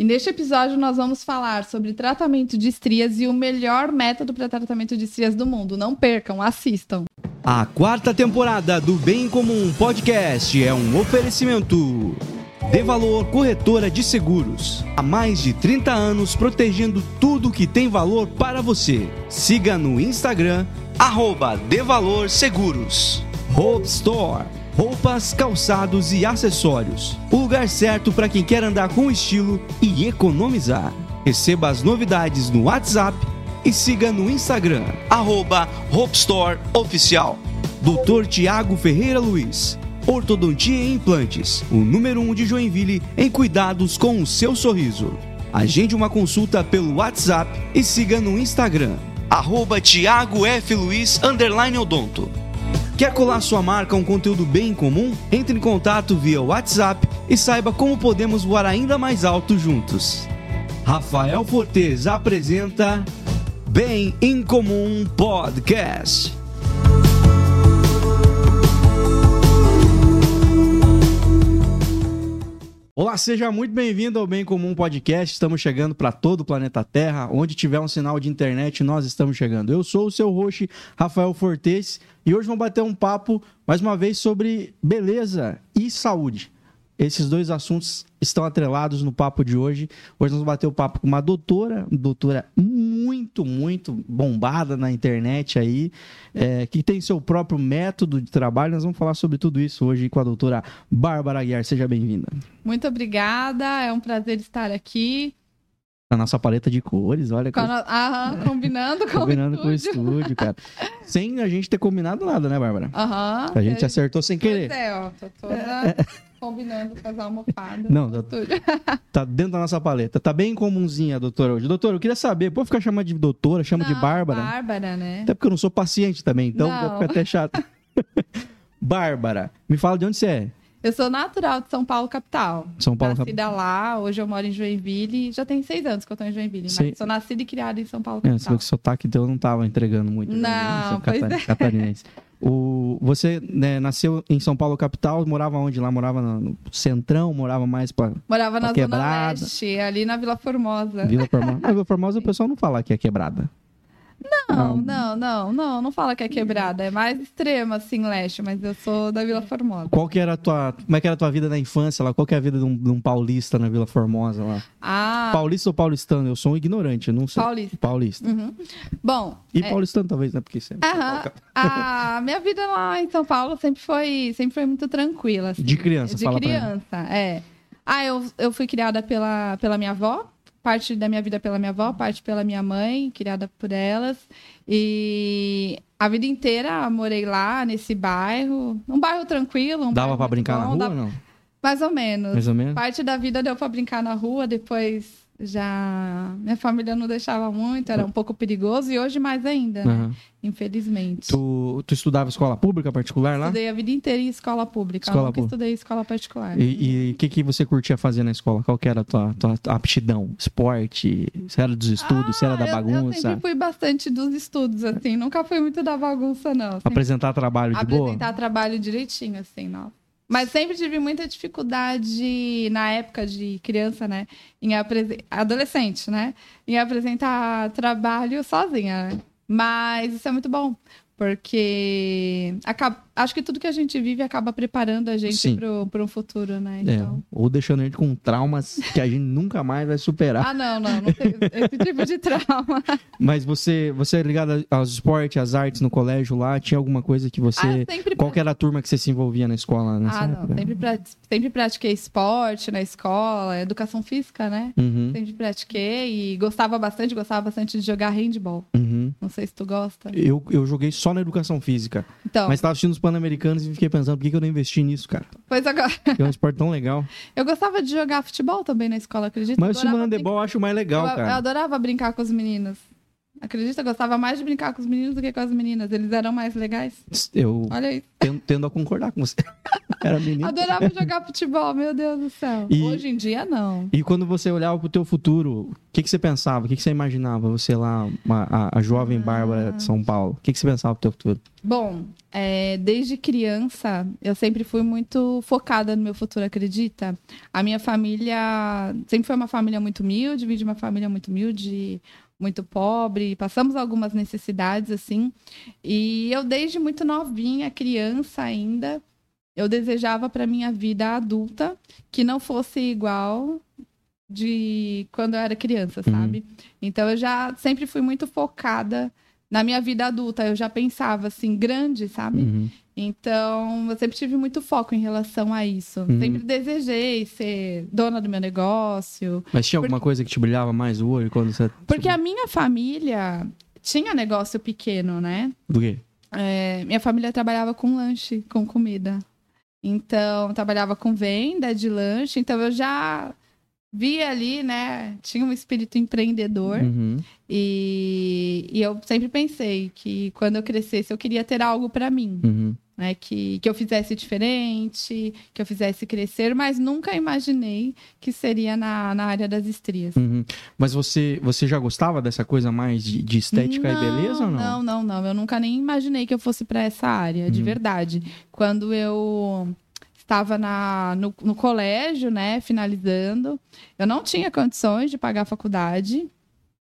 E neste episódio nós vamos falar sobre tratamento de estrias e o melhor método para tratamento de estrias do mundo. Não percam, assistam. A quarta temporada do Bem Comum Podcast é um oferecimento. De Valor Corretora de Seguros. Há mais de 30 anos protegendo tudo que tem valor para você. Siga no Instagram, arroba De Valor Seguros. Hope Store. Roupas, calçados e acessórios. O lugar certo para quem quer andar com estilo e economizar. Receba as novidades no WhatsApp e siga no Instagram, arroba. Dr. Tiago Ferreira Luiz. Ortodontia e Implantes, o número 1 um de Joinville em cuidados com o seu sorriso. Agende uma consulta pelo WhatsApp e siga no Instagram, arroba Tiago F. Luiz, Odonto. Quer colar sua marca a um conteúdo bem comum? Entre em contato via WhatsApp e saiba como podemos voar ainda mais alto juntos. Rafael Fortes apresenta Bem em Comum Podcast. Olá, seja muito bem-vindo ao Bem Comum Podcast. Estamos chegando para todo o planeta Terra. Onde tiver um sinal de internet, nós estamos chegando. Eu sou o seu host, Rafael Fortes, e hoje vamos bater um papo, mais uma vez, sobre beleza e saúde. Esses dois assuntos estão atrelados no papo de hoje. Hoje nós vamos bater o papo com uma doutora, doutora muito, muito bombada na internet aí, é, que tem seu próprio método de trabalho. Nós vamos falar sobre tudo isso hoje com a doutora Bárbara Aguiar. Seja bem-vinda. Muito obrigada, é um prazer estar aqui. A nossa paleta de cores, olha. Com no... Aham, combinando com combinando o com o estúdio, cara. Sem a gente ter combinado nada, né, Bárbara? Aham. A gente acertou sem querer. Pois é, ó, tô toda combinando com as almofadas. Não, tá dentro da nossa paleta. Tá bem comunzinha a doutora hoje. Doutora, eu queria saber, pode ficar chamando de doutora, chama Não, de Bárbara? Bárbara, né? Até porque eu não sou paciente também, então ficar até chato. Bárbara, me fala de onde você é. Eu sou natural de São Paulo, capital. São Paulo Nascida lá, hoje eu moro em Joinville. Já tem seis anos que eu tô em Joinville, Sei. mas sou nascida e criada em São Paulo, É, você capital. viu que o sotaque teu não tava entregando muito. né? Não, Você é pois cata- é. catarinense. O, você né, nasceu em São Paulo capital, morava onde? Lá morava no centrão, morava mais pra Morava na Tá Zona quebrada. Leste, ali na Vila Formosa. Vila Formosa. Na Vila Formosa o pessoal não fala que é quebrada. Não, não, não, não, não fala que é quebrada. É mais extrema, assim, leste, mas eu sou da Vila Formosa. Qual que era a tua. Como é que era a tua vida na infância lá? Qual que é a vida de um, de um paulista na Vila Formosa lá? Ah, Paulista ou paulistano? Eu sou um ignorante, eu não sei. Paulista. Paulista. Uhum. Bom, E é, paulistano talvez, né? Porque sempre. aham, a minha vida lá em São Paulo sempre foi, sempre foi muito tranquila. assim. De criança, De criança, é. Ah, eu, eu fui criada pela, pela minha avó, parte da minha vida pela minha avó, parte pela minha mãe, criada por elas. E a vida inteira morei lá, nesse bairro. Um bairro tranquilo. Um Dava muito brincar na bom, rua dava- ou não? Mais ou menos. Mais ou menos? Parte da vida deu pra brincar na rua, depois já. Minha família não deixava muito, era um pouco perigoso, e hoje mais ainda, né? Aham. Infelizmente. Tu, tu estudava escola pública particular lá? Estudei a vida inteira em escola pública. Escola nunca pública. estudei escola particular. E o que, que você curtia fazer na escola? Qual que era a tua, tua aptidão? Esporte? Se era dos estudos? se era da Ah, eu- Eu, bagunça? sempre fui bastante dos estudos, assim. Nunca fui muito da bagunça, não. Sempre Apresentar trabalho de boa? apresentar trabalho direitinho, assim, não. Mas sempre tive muita dificuldade na época de criança, né? Em adolescente, né? Em apresentar trabalho sozinha. né? Mas isso é muito bom. Porque acaba- acho que tudo que a gente vive acaba preparando a gente para um futuro, né? É, Então... ou deixando a gente com traumas que a gente nunca mais vai superar. Ah, não, não, não tem esse tipo de trauma. Mas você, você é ligado aos esportes, às artes no colégio lá? Tinha alguma coisa que você. Ah, sempre Qual que era a turma que você se envolvia na escola nessa Ah, não. época? Sempre, pra- sempre pratiquei esporte na escola, educação física, né? Uhum, Sempre pratiquei e gostava bastante, gostava bastante de jogar handball. uhum. Não sei se tu gosta. Eu, eu joguei só na educação física. Então, Mas tava assistindo os Pan-Americanos e fiquei pensando, por que, que eu não investi nisso, cara? pois agora. Que é um esporte tão legal. Eu gostava de jogar futebol também na escola, acredita? Mas o handebol eu acho mais legal, eu, eu cara. adorava brincar com os meninos. Acredita? Eu gostava mais de brincar com os meninos do que com as meninas. Eles eram mais legais. Eu Olha aí. tendo, tendo a concordar com você. Era menino. Adorava jogar futebol, meu Deus do céu. E- Hoje em dia, não. E quando você olhava pro teu futuro, o que, que você pensava? O que, que você imaginava? Você lá, uma- a, a jovem Bárbara de São Paulo. O que, que você pensava pro teu futuro? Bom, é, desde criança eu sempre fui muito focada no meu futuro, acredita? A minha família sempre foi uma família muito humilde, vim de uma família muito humilde, muito pobre, passamos algumas necessidades assim. E eu desde muito novinha, criança ainda, eu desejava para minha vida adulta que não fosse igual de quando eu era criança, sabe? Uhum. Então eu já sempre fui muito focada na minha vida adulta, eu já pensava assim, grande, sabe? Uhum. Então, eu sempre tive muito foco em relação a isso. Uhum. Sempre desejei ser dona do meu negócio. Mas tinha alguma coisa que te brilhava mais o olho quando você. Porque a minha família tinha negócio pequeno, né? Do quê? É, minha família trabalhava com lanche, com comida. Então, trabalhava com venda de lanche. Então, eu já vi ali, né? Tinha um espírito empreendedor. Uhum. E, e, eu sempre pensei que quando eu crescesse, eu queria ter algo para mim. Uhum. Né, que, que eu fizesse diferente, que eu fizesse crescer, mas nunca imaginei que seria na, na área das estrias. Uhum. Mas você, você já gostava dessa coisa mais de, de estética não, e beleza ou não? Não, não, não. Eu nunca nem imaginei que eu fosse para essa área, de uhum. verdade. Quando eu estava na, no, no colégio, né, finalizando. Eu não tinha condições de pagar a faculdade.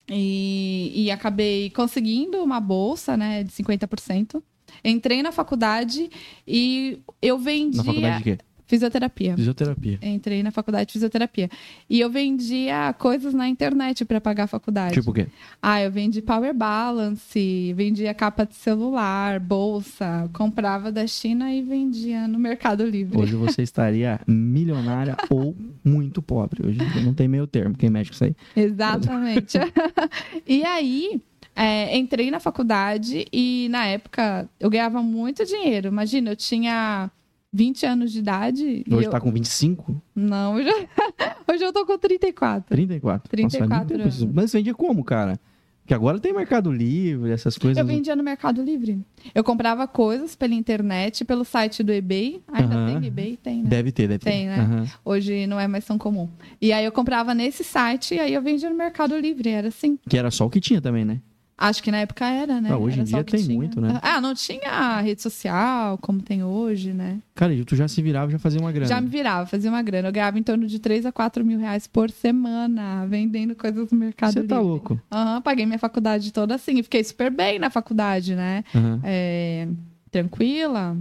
E, e, acabei conseguindo uma bolsa, né, de 50%. Entrei na faculdade e eu vendi. Na faculdade de quê? Fisioterapia. Fisioterapia. Entrei na faculdade de fisioterapia. E eu vendia coisas na internet para pagar a faculdade. Tipo o quê? Ah, eu vendi power balance, vendia capa de celular, bolsa, comprava da China e vendia no Mercado Livre. Hoje você estaria milionária ou muito pobre. Hoje não tem meio termo, quem mexe com isso aí. Exatamente. e aí, é, entrei na faculdade e na época eu ganhava muito dinheiro. Imagina, eu tinha 20 anos de idade. Hoje eu... tá com 25? Não, hoje, hoje eu tô com 34. 34? 34 Nossa, anos. Mas vendia como, cara? Porque agora tem Mercado Livre, essas coisas. Eu vendia no Mercado Livre. Eu comprava coisas pela internet, pelo site do eBay. Ainda tem eBay? Tem, né? Deve ter, deve ter. Tem, né? Hoje não é mais tão comum. E aí eu comprava nesse site e aí eu vendia no Mercado Livre, era assim. Que era só o que tinha também, né? Acho que na época era, né? Ah, hoje era em dia tem tinha. muito, né? Ah, não tinha rede social como tem hoje, né? Cara, tu já se virava, já fazia uma grana. Já me virava, fazia uma grana. Eu ganhava em torno de 3 a 4 mil reais por semana, vendendo coisas no Mercado Você tá louco? Aham, uhum, paguei minha faculdade toda assim. E fiquei super bem na faculdade, né? Uhum. É, tranquila.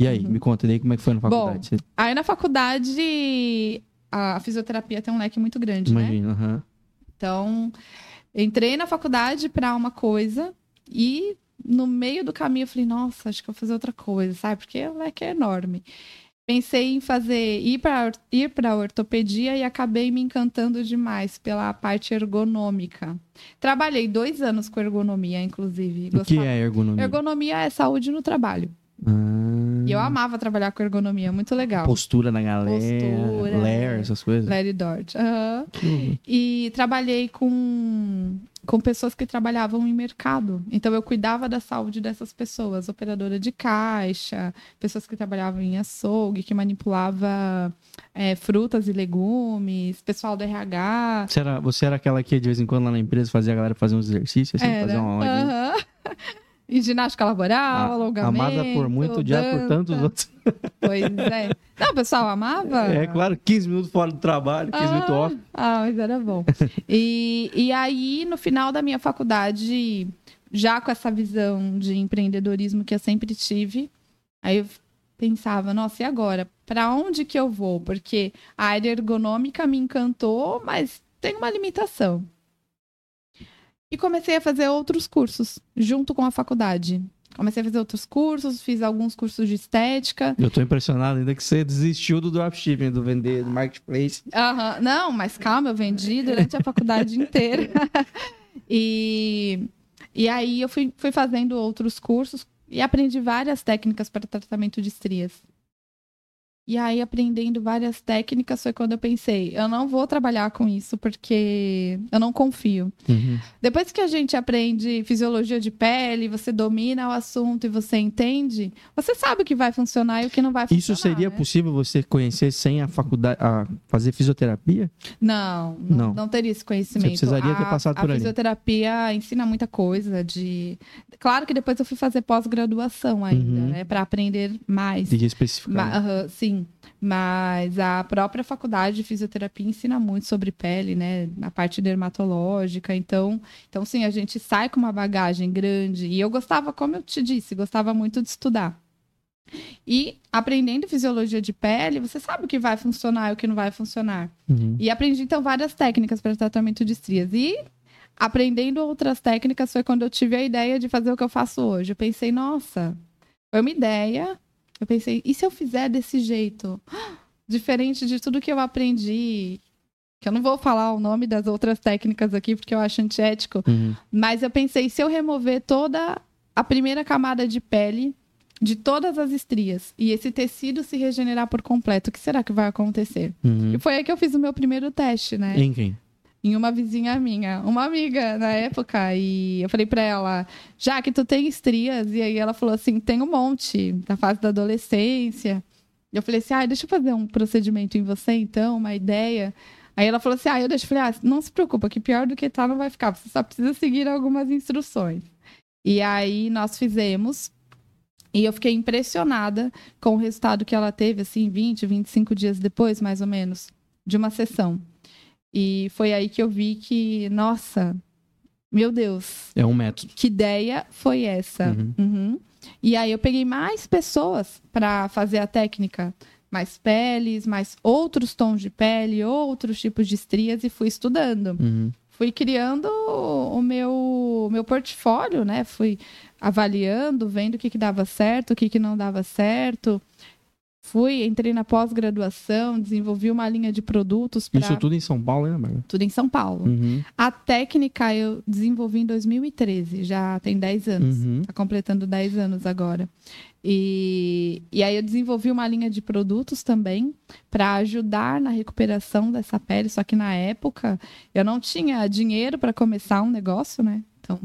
E aí, uhum. me conta daí como é que foi na faculdade. Bom, aí na faculdade, a fisioterapia tem um leque muito grande, Imagina, né? Imagina, Então entrei na faculdade para uma coisa e no meio do caminho eu falei, nossa, acho que vou fazer outra coisa, sabe? Porque o leque é enorme. Pensei em fazer, ir para ir para ortopedia e acabei me encantando demais pela parte ergonômica. Trabalhei dois anos com ergonomia, inclusive. O que é ergonomia? Ergonomia é saúde no trabalho. Ah. E eu amava trabalhar com ergonomia, muito legal. Postura na galera, Postura, Lair, essas coisas. Larry Dort. Uhum. E trabalhei com, com pessoas que trabalhavam em mercado. Então eu cuidava da saúde dessas pessoas, operadora de caixa, pessoas que trabalhavam em açougue, que manipulava é, frutas e legumes, pessoal do RH. Você era, você era aquela que de vez em quando lá na empresa fazia a galera fazer uns exercícios, assim, era. fazer uma uhum. E ginástica laboral, a, alongamento. Amada por muito, odiada por tantos outros. Pois é. Não, o pessoal amava? É, claro, 15 minutos fora do trabalho, 15 ah, minutos off. Ah, mas era bom. e, e aí, no final da minha faculdade, já com essa visão de empreendedorismo que eu sempre tive, aí eu pensava, nossa, e agora? Para onde que eu vou? Porque a área ergonômica me encantou, mas tem uma limitação. E comecei a fazer outros cursos junto com a faculdade. Comecei a fazer outros cursos, fiz alguns cursos de estética. Eu tô impressionado ainda que você desistiu do dropshipping, do vender, do marketplace. Uhum. Não, mas calma, eu vendi durante a faculdade inteira. e, e aí eu fui, fui fazendo outros cursos e aprendi várias técnicas para tratamento de estrias. E aí, aprendendo várias técnicas, foi quando eu pensei: eu não vou trabalhar com isso porque eu não confio. Uhum. Depois que a gente aprende fisiologia de pele, você domina o assunto e você entende, você sabe o que vai funcionar e o que não vai funcionar. Isso seria né? possível você conhecer sem a faculdade, a fazer fisioterapia? Não, não, Não. não teria esse conhecimento. Você precisaria ter A- passado por A ali. fisioterapia ensina muita coisa de. Claro que depois eu fui fazer pós-graduação ainda, Uhum. né? Para aprender mais. De especificar. Ma- sim, mas a própria faculdade de fisioterapia ensina muito sobre pele, né? A parte dermatológica. Então, então sim, a gente sai com uma bagagem grande. E eu gostava, como eu te disse, gostava muito de estudar. E aprendendo fisiologia de pele, você sabe o que vai funcionar e o que não vai funcionar. Uhum. E aprendi, então, várias técnicas para tratamento de estrias. E aprendendo outras técnicas foi quando eu tive a ideia de fazer o que eu faço hoje. Eu pensei, nossa, foi uma ideia. Eu pensei, e se eu fizer desse jeito? Diferente de tudo que eu aprendi. Que eu não vou falar o nome das outras técnicas aqui, porque eu acho antiético. Uhum. Mas eu pensei, se eu remover toda a primeira camada de pele de todas as estrias e esse tecido se regenerar por completo, o que será que vai acontecer? Uhum. E foi aí que eu fiz o meu primeiro teste, né? Em quem? Em uma vizinha minha, uma amiga na época. E eu falei pra ela, já que tu tem estrias, e aí ela falou assim: tem um monte, da fase da adolescência. Eu falei assim: ah, deixa eu fazer um procedimento em você, então, uma ideia. Aí ela falou assim: ah, eu deixo. Eu falei: ah, não se preocupa, que pior do que tá não vai ficar, você só precisa seguir algumas instruções. E aí nós fizemos. E eu fiquei impressionada com o resultado que ela teve, assim, 20, 25 dias depois, mais ou menos, de uma sessão. E foi aí que eu vi que, nossa, meu Deus, É um método. que ideia foi essa? Uhum. Uhum. E aí eu peguei mais pessoas para fazer a técnica, mais peles, mais outros tons de pele, outros tipos de estrias e fui estudando. Uhum. Fui criando o meu, meu portfólio, né? Fui avaliando, vendo o que, que dava certo, o que, que não dava certo. Fui, entrei na pós-graduação, desenvolvi uma linha de produtos para Isso tudo em São Paulo, né, Marga? tudo em São Paulo. Uhum. A técnica eu desenvolvi em 2013, já tem 10 anos. Uhum. Tá completando 10 anos agora. E, e aí eu desenvolvi uma linha de produtos também para ajudar na recuperação dessa pele. Só que na época eu não tinha dinheiro para começar um negócio, né? Então,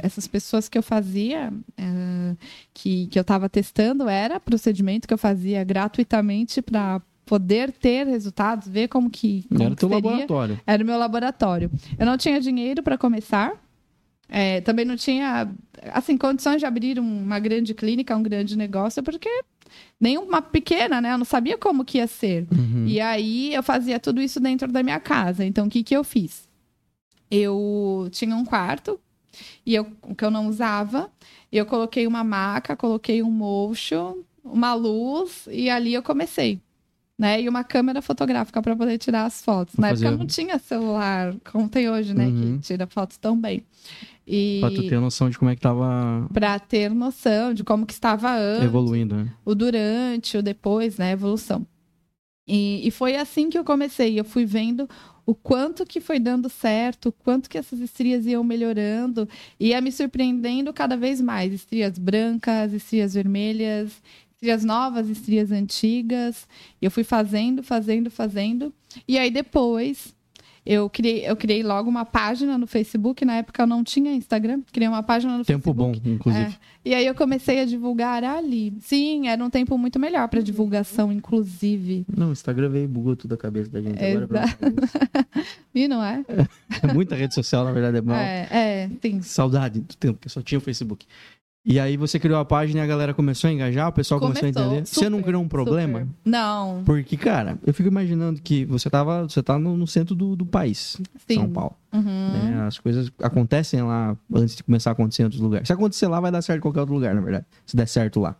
essas pessoas que eu fazia, eh, que, que eu estava testando, era procedimento que eu fazia gratuitamente para poder ter resultados, ver como que. Como Era que teu laboratório. Era o meu laboratório. Eu não tinha dinheiro para começar. É, também não tinha, assim, condições de abrir um- uma grande clínica, um grande negócio, porque nenhuma pequena, né? Eu não sabia como que ia ser. Uhum. E aí eu fazia tudo isso dentro da minha casa. Então, o que que eu fiz? Eu tinha um quarto e eu que eu não usava. Eu coloquei uma maca, coloquei um motion, uma luz e ali eu comecei. Né? E uma câmera fotográfica para poder tirar as fotos. Na Fazer- época não tinha celular como tem hoje, né? Uhum. Que tira fotos tão bem. E Pra tu ter noção de como é que tava para ter noção de como que estava antes, evoluindo, né? o durante, o depois, né? A evolução. E, e foi assim que eu comecei. Eu fui vendo o quanto que foi dando certo, o quanto que essas estrias iam melhorando, ia me surpreendendo cada vez mais. Estrias brancas, estrias vermelhas, estrias novas, estrias antigas. E eu fui fazendo, fazendo, fazendo. E aí depois eu criei, eu criei logo uma página no Facebook. Na época eu não tinha Instagram, criei uma página no Tempo Facebook. bom, inclusive. É. E aí eu comecei a divulgar ali. Sim, era um tempo muito melhor para divulgação, inclusive. Não, o Instagram veio bugou tudo a cabeça da gente agora. Exato. E não é? É muita rede social, na verdade, é mal. É, é, sim. Saudade do tempo que só tinha o Facebook. E aí você criou a página e a galera começou a engajar, o pessoal começou, a entender. você não super, criou um problema? super. Não, Porque, cara, eu fico imaginando que você tava, você tá no, no centro do, do país, sim. São Paulo. Uhum. né? As coisas acontecem lá antes de começar a acontecer em outros lugares. Se acontecer lá, vai dar certo em qualquer outro lugar, na verdade. Se der certo lá.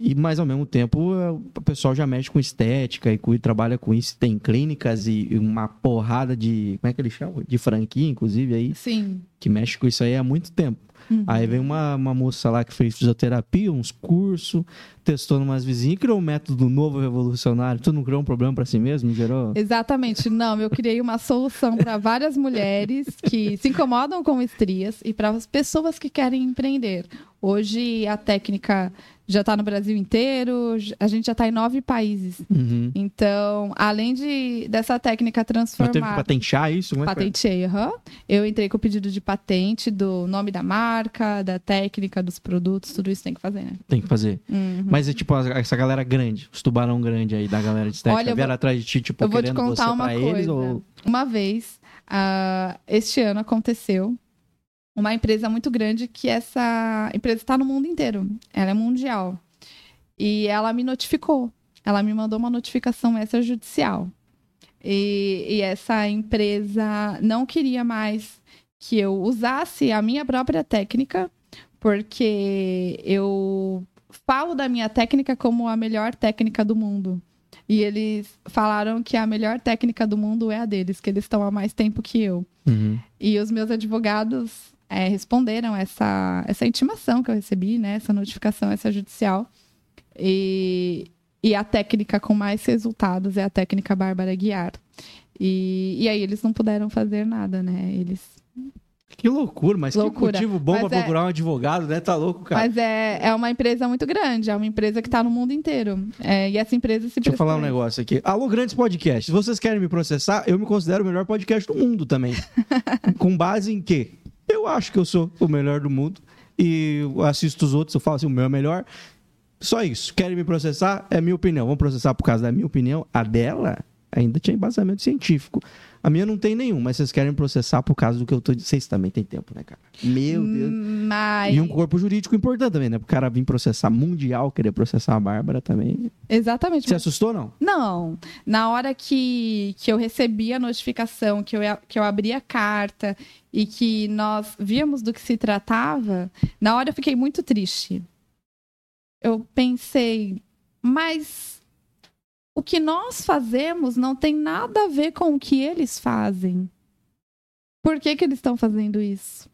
E, mas ao mesmo tempo, é, o pessoal já mexe com estética e, e trabalha com isso. Tem clínicas e, e uma porrada de. Como é que eles chamam? De franquia, inclusive, aí, Sim. que mexe com isso aí há muito tempo. Uhum. Aí vem uma, uma moça lá que fez fisioterapia, uns cursos, testou numas vizinhas e criou um método novo revolucionário. Tu não criou um problema para si mesmo? Gerou? Exatamente. Não, eu criei uma solução para várias mulheres que se incomodam com estrias e para as pessoas que querem empreender. Hoje a técnica já está no Brasil inteiro, a gente já está em nove países. Uhum. Então, além de dessa técnica Mas teve que patentear isso? Como é? Patentei, aham. Eu entrei com o pedido de patente do nome da marca, da técnica, dos produtos, tudo isso tem que fazer, né? Tem que fazer. Uhum. Mas é tipo essa galera grande, os tubarão grande aí da galera de estética, Olha, vieram vou- atrás de ti, tipo, eu vou te querendo contar você uma pra coisa. eles? Ou... Uma vez, ah, este ano aconteceu uma empresa muito grande que essa empresa está no mundo inteiro. Ela é mundial. E ela me notificou. Ela me mandou uma notificação extrajudicial. E, e essa empresa não queria mais que eu usasse a minha própria técnica, porque eu falo da minha técnica como a melhor técnica do mundo. E eles falaram que a melhor técnica do mundo é a deles, que eles estão há mais tempo que eu. Uhum. E os meus advogados é, responderam essa, essa intimação que eu recebi, né? Essa notificação essa judicial. E, e a técnica com mais resultados é a técnica Bárbara Guiar. E, e aí eles não puderam fazer nada, né? Eles Que loucura, mas Loucura. que motivo bom Mas pra é- procurar um advogado, né? Tá louco, cara. Mas é, é uma empresa muito grande, é uma empresa que está no mundo inteiro. É, e essa empresa se Deixa eu falar um negócio aqui. Alô, grandes podcasts. Vocês querem me processar, eu me considero o melhor podcast do mundo também. Com base em quê? Eu acho que eu sou o melhor do mundo. E assisto os outros, eu falo assim, o meu é melhor. Só isso. Querem me processar? É minha opinião. Vamos processar por causa da minha opinião? A dela ainda tinha embasamento científico. A minha não tem nenhum, mas vocês querem processar por causa do que eu tô dizendo. Vocês também têm tempo, né, cara? Meu Deus. Mas... E um corpo jurídico importante também, né? Pro cara vir processar mundial, querer processar a Bárbara também. Exatamente. Você assustou, não? Não. Na hora que, que eu recebi a notificação, que eu, que eu abri a carta e que nós víamos do que se tratava, na hora eu fiquei muito triste. Eu pensei, mas o que nós fazemos não tem nada a ver com o que eles fazem. Por que, que eles estão fazendo isso?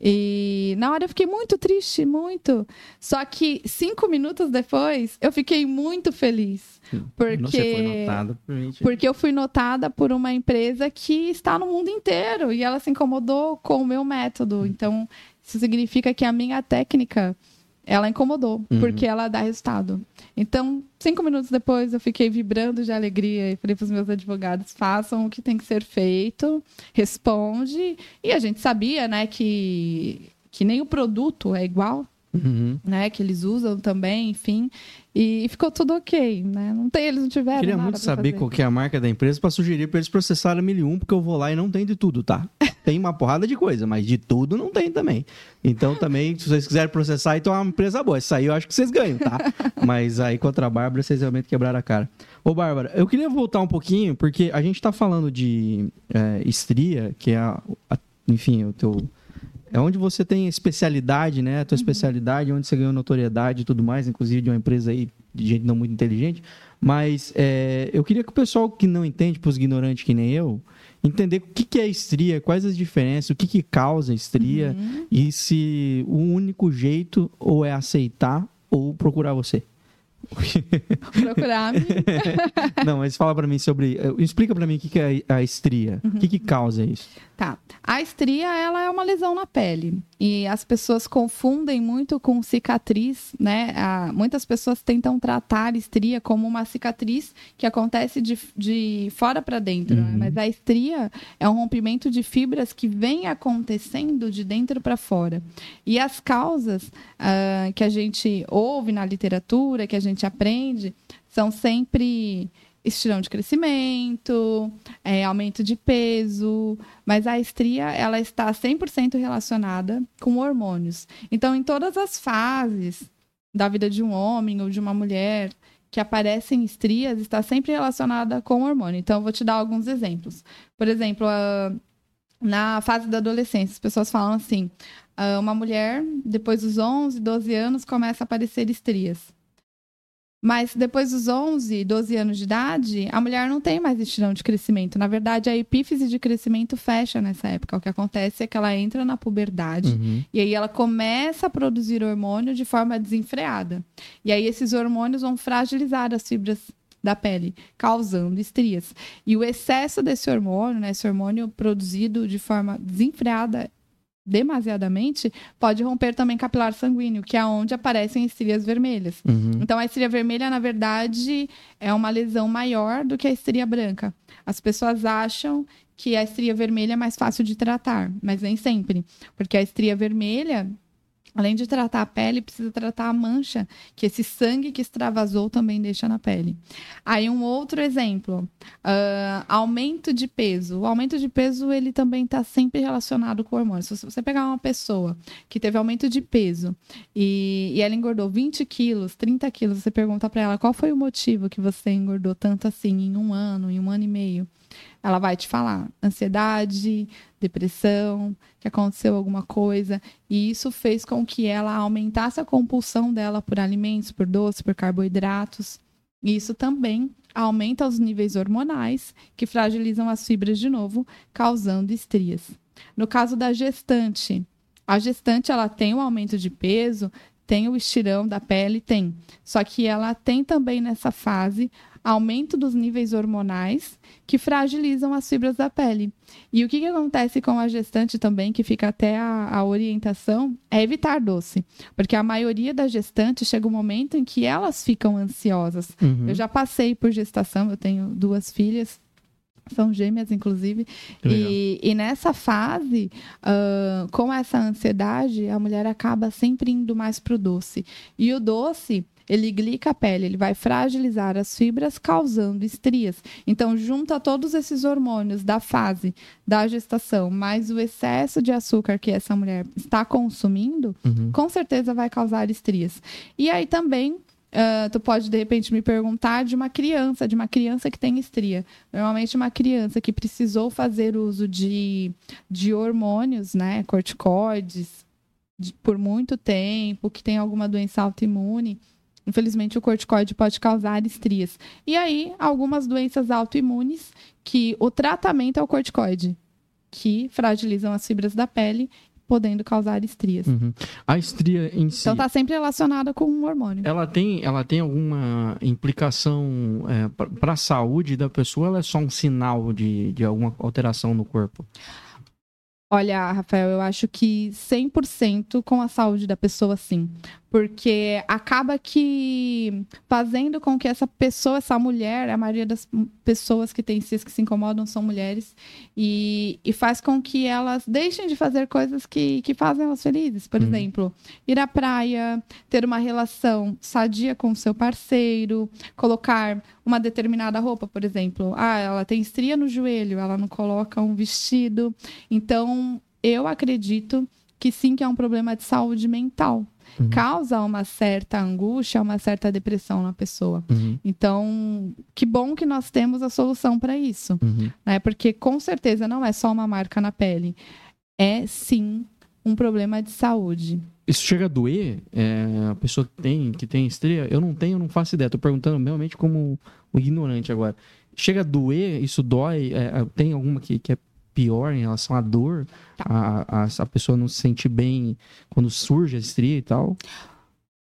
E na hora eu fiquei muito triste, muito. Só que cinco minutos depois eu fiquei muito feliz. Porque, porque eu fui notada por uma empresa que está no mundo inteiro e ela se incomodou com o meu método. Então, isso significa que a minha técnica ela incomodou, Uhum. porque ela dá resultado. Então, cinco minutos depois, eu fiquei vibrando de alegria e falei para os meus advogados: façam o que tem que ser feito, responde. E a gente sabia, né, que, que nem o produto é igual, Uhum. né, que eles usam também, enfim. E ficou tudo ok, né? Não tem, eles não tiveram Queria muito saber fazer. qual que é a marca da empresa pra sugerir pra eles processarem a 1001, porque eu vou lá e não tem de tudo, tá? Tem uma porrada de coisa, mas de tudo não tem também. Então também, se vocês quiserem processar, então é uma empresa boa. Isso aí eu acho que vocês ganham, tá? Mas aí contra a Bárbara, vocês realmente quebraram a cara. Ô, Bárbara, eu queria voltar um pouquinho, porque a gente tá falando de é, estria, que é, a- a- enfim, o teu... É onde você tem especialidade, né? A tua especialidade, onde você ganhou notoriedade e tudo mais, inclusive de uma empresa aí de gente não muito inteligente. Mas é, eu queria que o pessoal que não entende, para os ignorantes que nem eu, entender o que, que é estria, quais as diferenças, o que, que causa estria Uhum. e se o único jeito ou é aceitar ou procurar você. procurar-me. não, mas fala para mim sobre, eh, explica para mim o que, que é a estria, o que, que causa isso. Tá. A estria, ela é uma lesão na pele. E as pessoas confundem muito com cicatriz, né? Ah, muitas pessoas tentam tratar a estria como uma cicatriz que acontece de, de fora para dentro. né? Uhum. Mas a estria é um rompimento de fibras que vem acontecendo de dentro para fora. E as causas ah, que a gente ouve na literatura, que a gente aprende, são sempre estirão de crescimento, é, aumento de peso, mas a estria ela está 100% relacionada com hormônios. Então, em todas as fases da vida de um homem ou de uma mulher que aparecem estrias, está sempre relacionada com hormônio. Então, eu vou te dar alguns exemplos. Por exemplo, na fase da adolescência, as pessoas falam assim: ah, uma mulher, depois dos 11, 12 anos, começa a aparecer estrias. Mas depois dos 11, 12 anos de idade, a mulher não tem mais estirão de crescimento. Na verdade, a epífise de crescimento fecha nessa época. O que acontece é que ela entra na puberdade Uhum. e aí ela começa a produzir hormônio de forma desenfreada. E aí esses hormônios vão fragilizar as fibras da pele, causando estrias. E o excesso desse hormônio, né, esse hormônio produzido de forma desenfreada demasiadamente, pode romper também capilar sanguíneo, que é onde aparecem estrias vermelhas. Uhum. Então, a estria vermelha, na verdade, é uma lesão maior do que a estria branca. As pessoas acham que a estria vermelha é mais fácil de tratar, mas nem sempre. Porque a estria vermelha, além de tratar a pele, precisa tratar a mancha, que esse sangue que extravasou também deixa na pele. Aí, um outro exemplo: ah, aumento de peso. O aumento de peso, ele também está sempre relacionado com hormônios. Se você pegar uma pessoa que teve aumento de peso e, e ela engordou 20 quilos, 30 quilos, você pergunta para ela qual foi o motivo que você engordou tanto assim em um ano, em um ano e meio. Ela vai te falar ansiedade, depressão, que aconteceu alguma coisa. E isso fez com que ela aumentasse a compulsão dela por alimentos, por doce, por carboidratos. E isso também aumenta os níveis hormonais, que fragilizam as fibras de novo, causando estrias. No caso da gestante, a gestante ela tem um aumento de peso, tem o estirão da pele, tem. Só que ela tem também nessa fase aumento dos níveis hormonais que fragilizam as fibras da pele. E o que, que acontece com a gestante também, que fica até a, a orientação, é evitar doce. Porque a maioria das gestantes chega um momento em que elas ficam ansiosas. Uhum. Eu já passei por gestação, eu tenho duas filhas, são gêmeas, inclusive. E, e nessa fase, ah, com essa ansiedade, a mulher acaba sempre indo mais pro doce. E o doce, ele glica a pele, ele vai fragilizar as fibras, causando estrias. Então, junta todos esses hormônios da fase da gestação, mais o excesso de açúcar que essa mulher está consumindo, Uhum. com certeza vai causar estrias. E aí também. ah, tu pode de repente me perguntar de uma criança, de uma criança que tem estria. Normalmente uma criança que precisou fazer uso de, de hormônios, né, corticoides, de- por muito tempo, que tem alguma doença autoimune. Infelizmente, o corticoide pode causar estrias. E aí, algumas doenças autoimunes que o tratamento é o corticoide, que fragilizam as fibras da pele, podendo causar estrias. Uhum. A estria em si, Então tá sempre relacionada com um hormônio. ela tem, ela tem alguma implicação para a saúde da pessoa? Ela é só um sinal de, de alguma alteração no corpo? Olha, Rafael, eu acho que 100% com a saúde da pessoa, sim. Porque acaba que fazendo com que essa pessoa, essa mulher, a maioria das pessoas que têm cis que se incomodam são mulheres, e, e faz com que elas deixem de fazer coisas que, que fazem elas felizes. Por Uhum. exemplo, ir à praia, ter uma relação sadia com o seu parceiro, colocar uma determinada roupa, por exemplo. Ah, ela tem estria no joelho, ela não coloca um vestido. Então, eu acredito que sim, que é um problema de saúde mental. Uhum. Causa uma certa angústia, uma certa depressão na pessoa. Uhum. Então, que bom que nós temos a solução para isso, Uhum. né? Porque com certeza não é só uma marca na pele. É sim um problema de saúde. Isso chega a doer? É, a pessoa que tem, que tem estria? Eu não tenho, eu não faço ideia. Tô perguntando realmente como um ignorante agora. Chega a doer? Isso dói? É, tem alguma que, que é pior em relação à dor? A, a, a pessoa não se sente bem quando surge a estria e tal?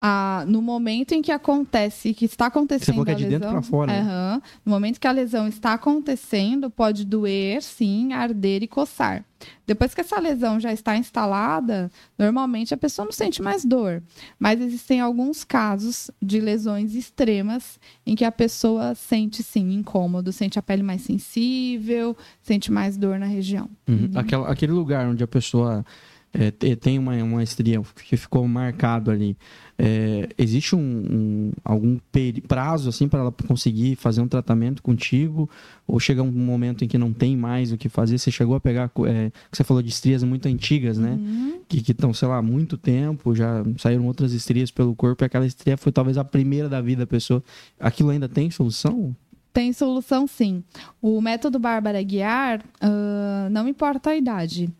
Ah, no momento em que acontece, que está acontecendo Você falou que é a de dentro lesão, pra fora, né? Aham. no momento que a lesão está acontecendo, pode doer, sim, arder e coçar. Depois que essa lesão já está instalada, normalmente a pessoa não sente mais dor. Mas existem alguns casos de lesões extremas em que a pessoa sente, sim, incômodo, sente a pele mais sensível, sente mais dor na região. Uhum. Aquela- aquele lugar onde a pessoa é, te- tem uma, uma estria que ficou marcado ali, é, existe um, um- algum prazo assim para ela conseguir fazer um tratamento contigo? Ou chega um momento em que não tem mais o que fazer? Você chegou a pegar, é, que você falou de estrias muito antigas, né? Uhum. Que estão, sei lá, há muito tempo, já saíram outras estrias pelo corpo e aquela estria foi talvez a primeira da vida da pessoa. Aquilo ainda tem solução? Tem solução sim. O método Bárbara Guiar uh, não importa a idade.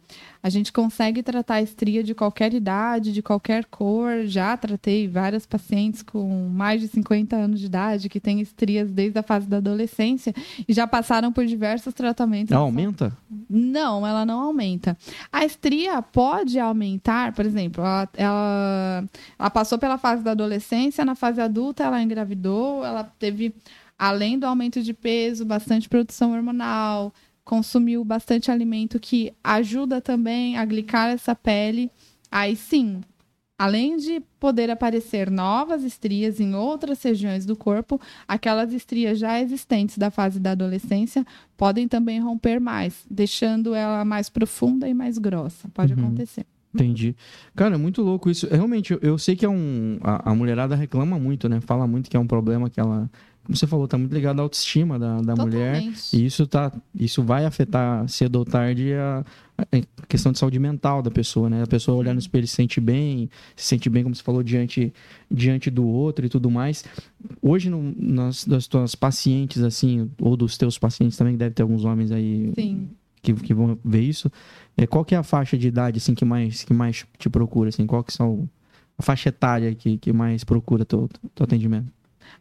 A gente consegue tratar a estria de qualquer idade, de qualquer cor. Já tratei várias pacientes com mais de 50 anos de idade que têm estrias desde a fase da adolescência e já passaram por diversos tratamentos. Ela aumenta? Não, ela não aumenta. A estria pode aumentar, por exemplo, ela, ela, ela passou pela fase da adolescência, na fase adulta ela engravidou, ela teve além do aumento de peso, bastante produção hormonal, consumiu bastante alimento que ajuda também a glicar essa pele, aí sim, além de poder aparecer novas estrias em outras regiões do corpo, aquelas estrias já existentes da fase da adolescência podem também romper mais, deixando ela mais profunda e mais grossa. Pode uhum. acontecer. Entendi. Cara, é muito louco isso. Realmente, eu, eu sei que é um. A, a, mulherada reclama muito, né? Fala muito que é um problema que ela como você falou, está muito ligado à autoestima da, da mulher. E isso, tá, isso vai afetar cedo ou tarde a, a, questão de saúde mental da pessoa, né? A pessoa olhar no espelho se sente bem, se sente bem, como você falou, diante, diante do outro e tudo mais. Hoje, no, nas das tuas pacientes, assim, ou dos teus pacientes também, deve ter alguns homens aí que, que vão ver isso. É, qual que é a faixa de idade, assim, que mais, que mais te procura, assim? Qual que são a faixa etária que, que mais procura teu, teu atendimento?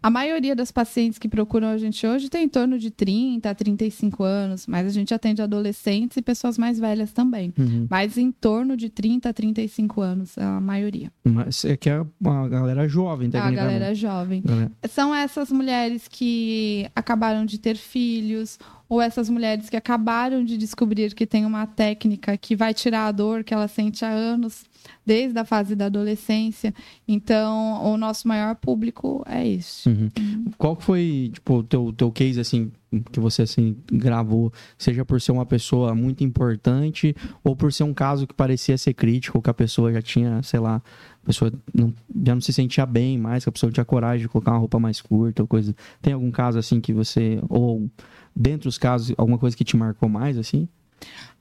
A maioria das pacientes que procuram a gente hoje tem em torno de 30 a 35 anos, mas a gente atende adolescentes e pessoas mais velhas também. Uhum. Mas em torno de 30 a 35 anos, a maioria. Mas é que é uma galera jovem, A galera jovem. Galera. São essas mulheres que acabaram de ter filhos ou essas mulheres que acabaram de descobrir que tem uma técnica que vai tirar a dor que ela sente há anos desde a fase da adolescência. Então, o nosso maior público é esse. Uhum. Uhum. Qual foi, tipo, o teu, teu case, assim, que você, assim, gravou? Seja por ser uma pessoa muito importante ou por ser um caso que parecia ser crítico, que a pessoa já tinha, sei lá, a pessoa não, já não se sentia bem mais, que a pessoa tinha coragem de colocar uma roupa mais curta ou coisa. Tem algum caso, assim, que você... Ou, dentre os casos, alguma coisa que te marcou mais, assim?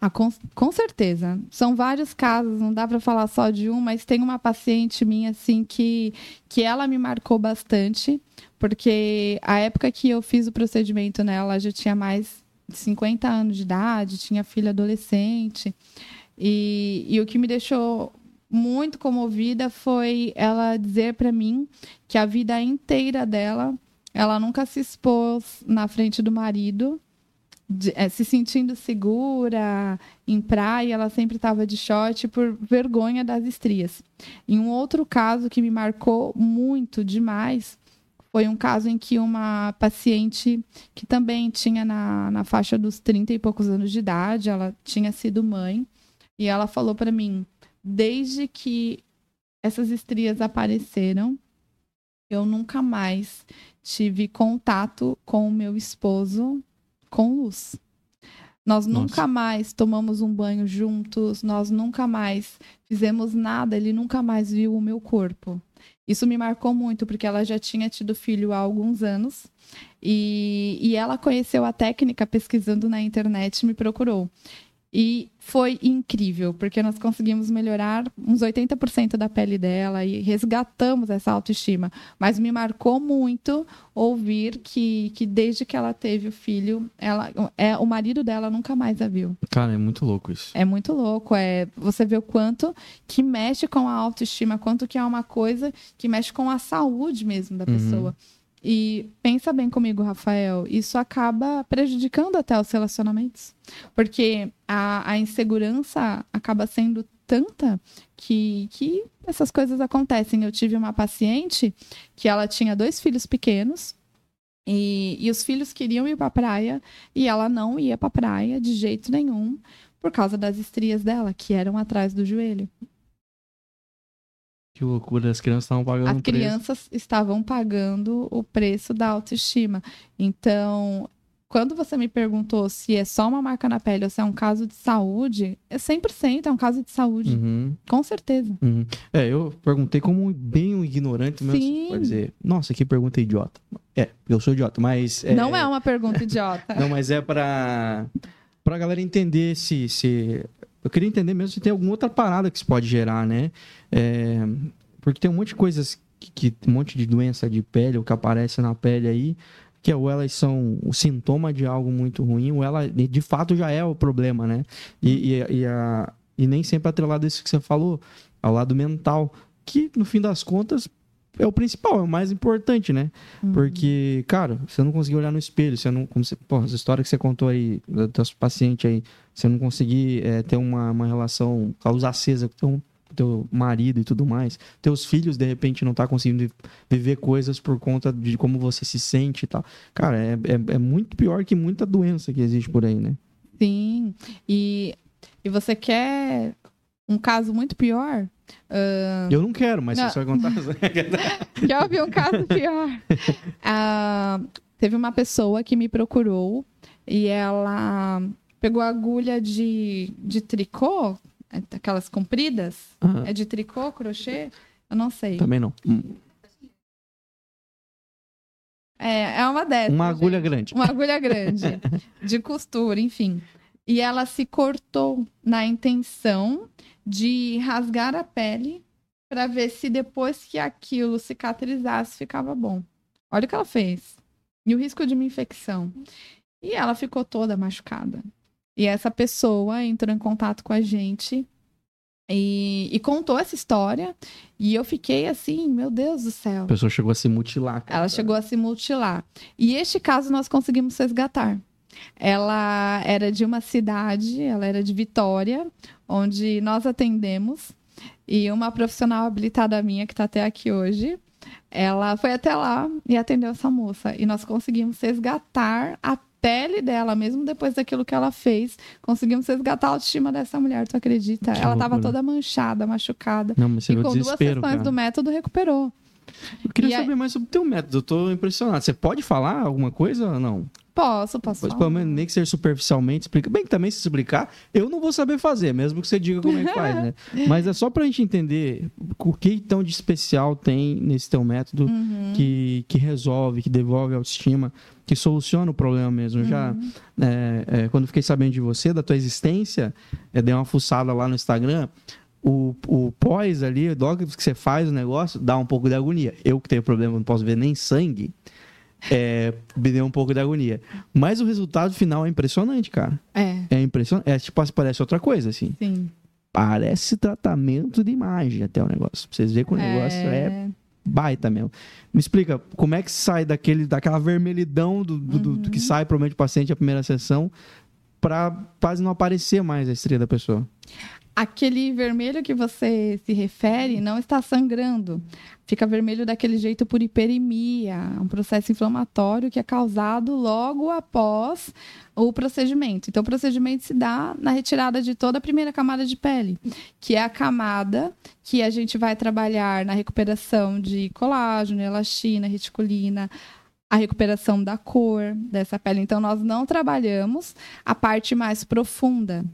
Ah, com, com certeza. São vários casos, não dá para falar só de um, mas tem uma paciente minha, assim, que, que ela me marcou bastante, porque a época que eu fiz o procedimento nela, já tinha mais de 50 anos de idade, tinha filha adolescente. E, e o que me deixou muito comovida foi ela dizer para mim que a vida inteira dela, ela nunca se expôs na frente do marido de, é, se sentindo segura em praia, ela sempre estava de short por vergonha das estrias. Em um outro caso que me marcou muito demais foi um caso em que uma paciente que também tinha na, na faixa dos 30 e poucos anos de idade, ela tinha sido mãe, e ela falou para mim: desde que essas estrias apareceram, eu nunca mais tive contato com o meu esposo com luz. Nós Nossa. nunca mais tomamos um banho juntos, nós nunca mais fizemos nada, ele nunca mais viu o meu corpo. Isso me marcou muito, porque ela já tinha tido filho há alguns anos e, e ela conheceu a técnica pesquisando na internet e me procurou. E foi incrível, porque nós conseguimos melhorar uns 80% da pele dela e resgatamos essa autoestima. Mas me marcou muito ouvir que, que desde que ela teve o filho, ela, é, o marido dela nunca mais a viu. Cara, é muito louco isso. É muito louco. É, você vê o quanto que mexe com a autoestima, quanto que é uma coisa que mexe com a saúde mesmo da uhum. E pensa bem comigo, Rafael, isso acaba prejudicando até os relacionamentos. Porque a, a insegurança acaba sendo tanta que, que essas coisas acontecem. Eu tive uma paciente que ela tinha dois filhos pequenos, e, e, os filhos queriam ir para a praia e ela não ia para a praia de jeito nenhum por causa das estrias dela, que eram atrás do joelho. Que loucura, as crianças estavam pagando As crianças estavam pagando o preço da autoestima. Então, quando você me perguntou se é só uma marca na pele ou se é um caso de saúde, é 100% é um caso de saúde. Uhum. Com certeza. Uhum. É, eu perguntei como bem um ignorante mesmo. Sim. Pode dizer, nossa, que pergunta idiota. É, eu sou idiota, mas... É... Não é uma pergunta idiota. Não, mas é para pra galera entender se, se eu queria entender mesmo se tem alguma outra parada que se pode gerar, né? É, porque tem um monte de coisas que, que, um monte de doença de pele ou que aparece na pele aí que ou elas são o sintoma de algo muito ruim, ou ela de fato já é o problema, né? E, e, e, a, e nem sempre atrelado a isso que você falou, ao lado mental, que no fim das contas é o principal, é o mais importante, né? Uhum. Porque, cara, você não conseguir olhar no espelho, você não. Como você, porra, histórias que você contou aí, do teu paciente aí, você não conseguir é, ter uma, uma relação, a luz acesa com teu, teu marido e tudo mais. Teus filhos, de repente, não tá conseguindo viver coisas por conta de como você se sente e tal. Cara, é, é, é muito pior que muita doença que existe por aí, né? Sim. E, e você quer um caso muito pior? Uh... Eu não quero, mas não. você vai contar. Quer ouvir um caso pior? Uh, teve uma pessoa que me procurou e ela pegou agulha de, de tricô, aquelas compridas. Uhum. É de tricô, crochê? Eu não sei. Também não. Hum. É, é uma dessas. Uma agulha gente. grande. Uma agulha grande. de costura, enfim. E ela se cortou na intenção de rasgar a pele para ver se depois que aquilo cicatrizasse ficava bom. Olha o que ela fez. E o risco de uma infecção. E ela ficou toda machucada. E essa pessoa entrou em contato com a gente e, e, contou essa história. E eu fiquei assim, meu Deus do céu. A pessoa chegou a se mutilar. Cara. Ela chegou a se mutilar. E este caso nós conseguimos resgatar. Ela era de uma cidade, ela era de Vitória, onde nós atendemos. E uma profissional habilitada minha, que está até aqui hoje, ela foi até lá e atendeu essa moça. E nós conseguimos resgatar a pele dela, mesmo depois daquilo que ela fez, conseguimos resgatar a autoestima dessa mulher, tu acredita? Que ela estava toda manchada, machucada. Não, mas e com duas sessões cara. do método recuperou. Eu queria e saber aí... mais sobre o teu método, eu tô impressionado. Você pode falar alguma coisa ou não? Posso, posso. Pois, pelo menos, nem que seja superficialmente, explica. Bem que também se explicar, eu não vou saber fazer, mesmo que você diga como é que faz, né? Mas é só pra gente entender o que tão de especial tem nesse teu método uhum. que, que resolve, que devolve a autoestima, que soluciona o problema mesmo. Uhum. Já, é, é, quando fiquei sabendo de você, da tua existência, eu dei uma fuçada lá no Instagram, o, o pós ali, logo que você faz o negócio, dá um pouco de agonia. Eu que tenho problema, não posso ver nem sangue, é, me deu um pouco de agonia. Mas o resultado final é impressionante, cara. É. É impressionante. É, tipo, parece outra coisa, assim. Sim. Parece tratamento de imagem até o negócio. Pra vocês verem que o negócio é, é baita mesmo. Me explica, como é que sai daquele, daquela vermelhidão do, do, uhum. do que sai provavelmente o paciente a primeira sessão para quase não aparecer mais a estria da pessoa? Aquele vermelho que você se refere não está sangrando. Fica vermelho daquele jeito por hiperemia, um processo inflamatório que é causado logo após o procedimento. Então, o procedimento se dá na retirada de toda a primeira camada de pele, que é a camada que a gente vai trabalhar na recuperação de colágeno, elastina, reticulina, a recuperação da cor dessa pele. Então, nós não trabalhamos a parte mais profunda,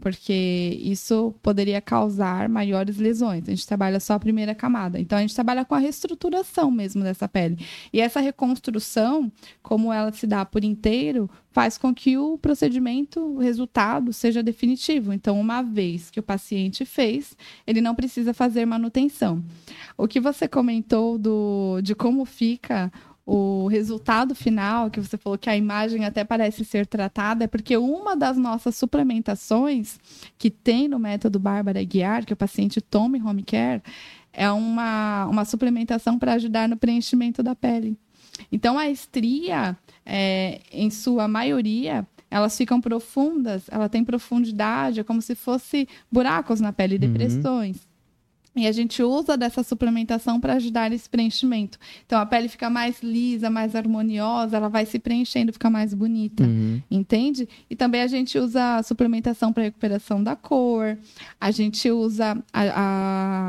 porque isso poderia causar maiores lesões. A gente trabalha só a primeira camada. Então, a gente trabalha com a reestruturação mesmo dessa pele. E essa reconstrução, como ela se dá por inteiro, faz com que o procedimento, o resultado, seja definitivo. Então, uma vez que o paciente fez, ele não precisa fazer manutenção. O que você comentou do, de como fica o resultado final, que você falou que a imagem até parece ser tratada, é porque uma das nossas suplementações que tem no método Bárbara Guiar, que o paciente toma em home care, é uma, uma suplementação para ajudar no preenchimento da pele. Então, a estria, é, em sua maioria, elas ficam profundas, ela tem profundidade, é como se fosse buracos na pele, uhum. depressões. Uhum. E a gente usa dessa suplementação para ajudar esse preenchimento. Então a pele fica mais lisa, mais harmoniosa, ela vai se preenchendo, fica mais bonita. Uhum. Entende? E também a gente usa a suplementação para recuperação da cor. A gente usa a,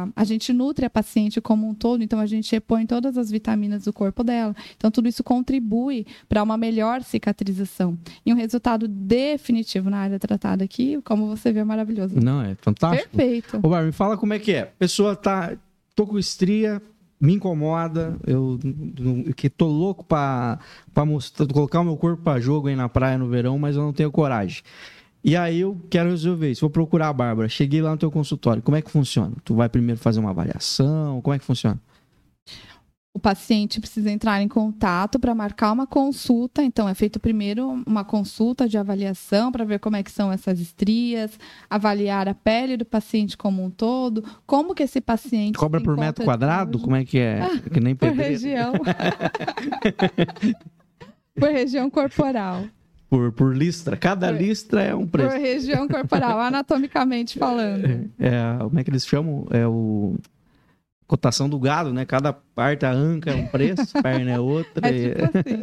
a, a gente nutre a paciente como um todo, então a gente repõe todas as vitaminas do corpo dela. Então tudo isso contribui para uma melhor cicatrização. E um resultado definitivo na área tratada aqui, como você vê, é maravilhoso. Não, é fantástico. Perfeito. Ô, Bar, me fala como é que é pessoa tá. tô com estria, me incomoda, eu, que tô louco para colocar o meu corpo para jogo aí na praia no verão, mas eu não tenho coragem. E aí eu quero resolver isso. Vou procurar a Bárbara. Cheguei lá no teu consultório. Como é que funciona? Tu vai primeiro fazer uma avaliação? Como é que funciona? O paciente precisa entrar em contato para marcar uma consulta. Então, é feito primeiro uma consulta de avaliação para ver como é que são essas estrias, avaliar a pele do paciente como um todo, como que esse paciente cobra por metro quadrado, como é que é? Ah, que nem por região. por região corporal. Por, por listra. Cada por, listra é um preço. Por região corporal, anatomicamente falando. É, como é que eles chamam? É o cotação do gado, né? Cada parte, a anca é um preço, perna é outra. É tipo assim.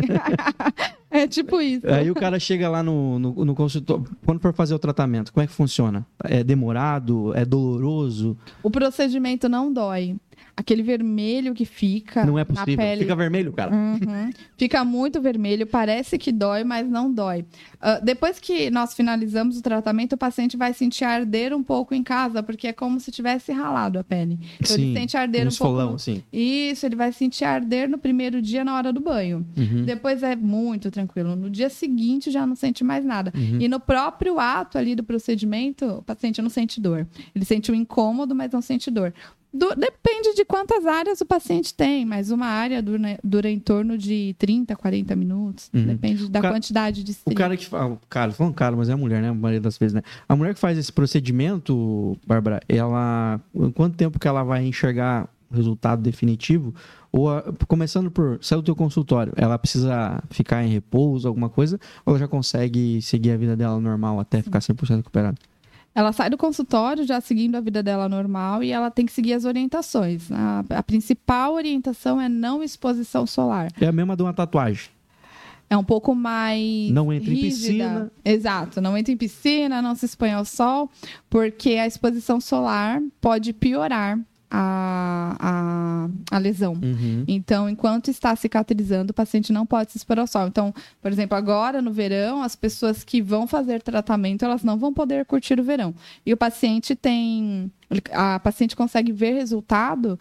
é tipo isso. Aí o cara chega lá no, no, no, consultório, quando for fazer o tratamento, como é que funciona? É demorado? É doloroso? O procedimento não dói aquele vermelho que fica. Não é possível. Na pele. Fica vermelho, cara. Uhum. Fica muito vermelho, parece que dói, mas não dói. Uh, depois que nós finalizamos o tratamento, o paciente vai sentir arder um pouco em casa, porque é como se tivesse ralado a pele. Então sim, ele sente arder um, um pouco. Sim. Isso, ele vai sentir arder no primeiro dia na hora do banho. Uhum. Depois é muito tranquilo. No dia seguinte já não sente mais nada. Uhum. E no próprio ato ali do procedimento, o paciente não sente dor. Ele sente um incômodo, mas não sente dor. Do, depende de quantas áreas o paciente tem, mas uma área dura, dura em torno de 30, 40 minutos. Uhum. Depende da quantidade de O cara que fala, cara, falando cara, mas é a mulher, né? A maioria das vezes, né? A mulher que faz esse procedimento, Bárbara, ela. Quanto tempo que ela vai enxergar resultado definitivo? Ou a, começando por sair do teu consultório, ela precisa ficar em repouso, alguma coisa, ou ela já consegue seguir a vida dela normal até ficar 100% recuperada? Ela sai do consultório já seguindo a vida dela normal e ela tem que seguir as orientações. A, a principal orientação é não exposição solar. É a mesma de uma tatuagem. É um pouco mais. Não entra rígida. em piscina. Exato, não entra em piscina, não se expõe ao sol, porque a exposição solar pode piorar a, a, a lesão. Uhum. Então, enquanto está cicatrizando, o paciente não pode se expor ao sol. Então, por exemplo, agora no verão, as pessoas que vão fazer tratamento, elas não vão poder curtir o verão. E o paciente tem. A paciente consegue ver resultado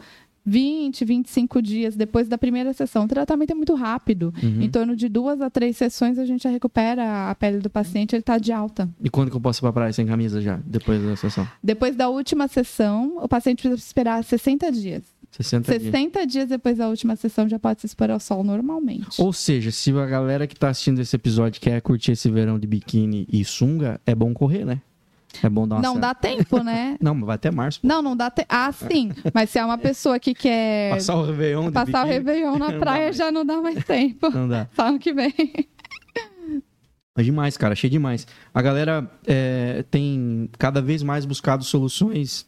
20, 25 dias depois da primeira sessão. O tratamento é muito rápido. Uhum. Em torno de duas a três sessões, a gente já recupera a pele do paciente, ele está de alta. E quando que eu posso ir para praia sem camisa já, depois da sessão? Depois da última sessão, o paciente precisa esperar 60 dias. 60, 60 dias. dias depois da última sessão já pode se expor ao sol normalmente. Ou seja, se a galera que está assistindo esse episódio quer curtir esse verão de biquíni e sunga, é bom correr, né? É bom dar uma Não certa. dá tempo, né? não, vai até março. Pô. Não, não dá tempo. Ah, sim. Mas se é uma pessoa que quer. Passar o Réveillon. Passar o Réveillon na praia já não dá mais tempo. Não dá. Só ano que vem. É demais, cara, achei demais. A galera é, tem cada vez mais buscado soluções